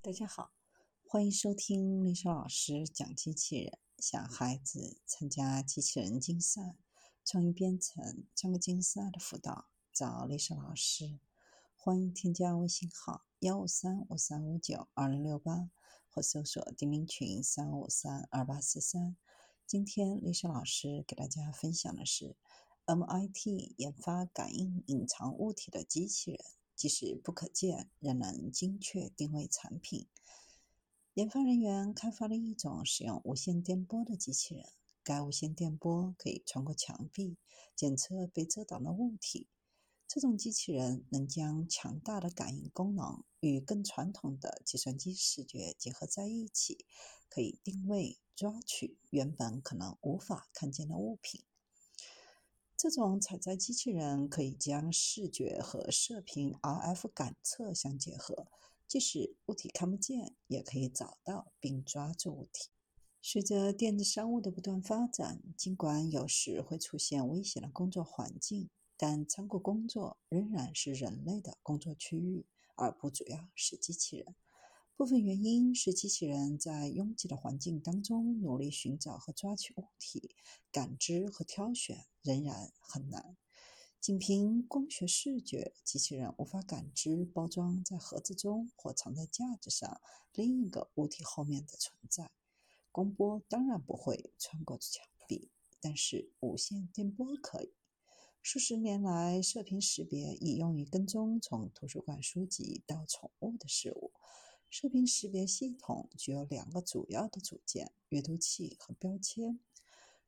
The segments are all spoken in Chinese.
大家好，欢迎收听丽莎老师讲机器人。想孩子参加机器人竞赛、创意编程、创客竞赛的辅导，找丽莎老师。欢迎添加微信号幺五三五三五九二零六八，或搜索钉钉群三五三二八四三。今天丽莎老师给大家分享的是 MIT 研发感应隐藏物体的机器人。即使不可见，仍能精确定位产品。研发人员开发了一种使用无线电波的机器人，该无线电波可以穿过墙壁，检测被遮挡的物体。这种机器人能将强大的感应功能与更传统的计算机视觉结合在一起，可以定位、抓取原本可能无法看见的物品。这种采摘机器人可以将视觉和射频 RF 感测相结合，即使物体看不见，也可以找到并抓住物体。随着电子商务的不断发展，尽管有时会出现危险的工作环境，但仓库工作仍然是人类的工作区域，而不主要是机器人。部分原因是机器人在拥挤的环境当中努力寻找和抓取物体，感知和挑选仍然很难。仅凭光学视觉，机器人无法感知包装在盒子中或藏在架子上另一个物体后面的存在。光波当然不会穿过墙壁，但是无线电波可以。数十年来，射频识别已用于跟踪从图书馆书籍到宠物的事物。射频识别系统具有两个主要的组件：阅读器和标签。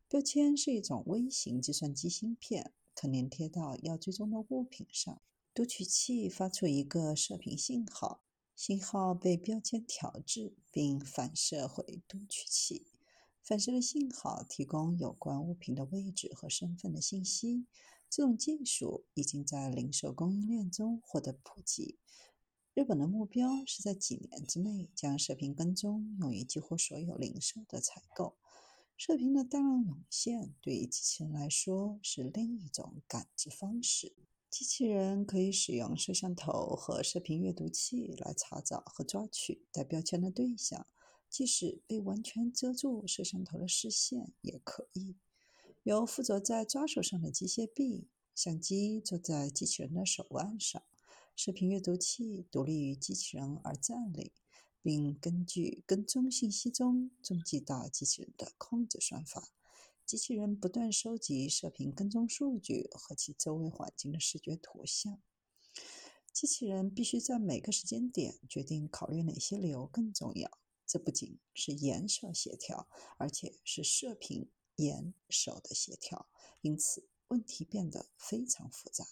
标签是一种微型计算机芯片，可粘贴到要追踪的物品上。读取器发出一个射频信号，信号被标签调制并反射回读取器。反射的信号提供有关物品的位置和身份的信息。这种技术已经在零售供应链中获得普及。日本的目标是在几年之内将射频跟踪用于几乎所有零售的采购。射频的大量涌现对于机器人来说是另一种感知方式。机器人可以使用摄像头和射频阅读器来查找和抓取带标签的对象，即使被完全遮住摄像头的视线也可以。由附着在抓手上的机械臂，相机坐在机器人的手腕上。视频阅读器独立于机器人而站立，并根据跟踪信息中踪迹到机器人的控制算法。机器人不断收集射频跟踪数据和其周围环境的视觉图像。机器人必须在每个时间点决定考虑哪些流更重要。这不仅是颜色协调，而且是射频眼手的协调，因此问题变得非常复杂。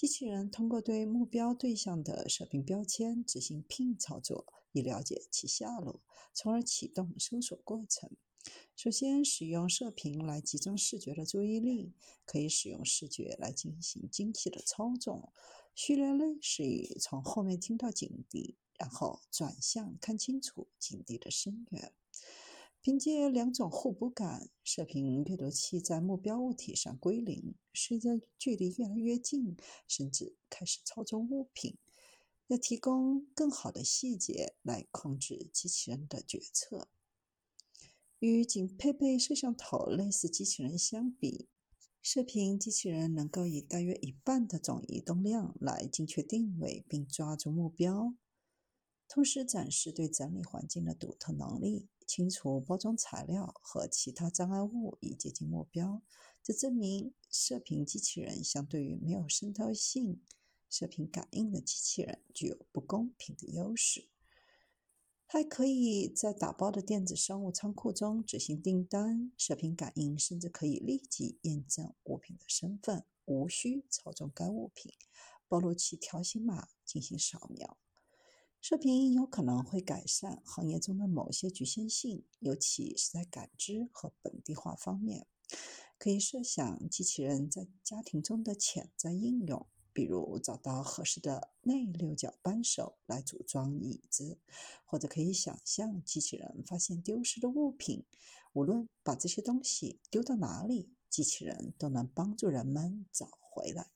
机器人通过对目标对象的射频标签执行 PIN 操作，以了解其下落，从而启动搜索过程。首先，使用射频来集中视觉的注意力，可以使用视觉来进行精细的操纵。序列类是以从后面听到警笛，然后转向看清楚警笛的声源。凭借两种互补感，射频阅读器在目标物体上归零。随着距离越来越近，甚至开始操纵物品，要提供更好的细节来控制机器人的决策。与仅配备摄像头类似机器人相比，射频机器人能够以大约一半的总移动量来精确定位并抓住目标，同时展示对整理环境的独特能力。清除包装材料和其他障碍物以接近目标，这证明射频机器人相对于没有渗透性射频感应的机器人具有不公平的优势。还可以在打包的电子商务仓库中执行订单，射频感应甚至可以立即验证物品的身份，无需操纵该物品，暴露其条形码进行扫描。射频有可能会改善行业中的某些局限性，尤其是在感知和本地化方面。可以设想机器人在家庭中的潜在应用，比如找到合适的内六角扳手来组装椅子，或者可以想象机器人发现丢失的物品，无论把这些东西丢到哪里，机器人都能帮助人们找回来。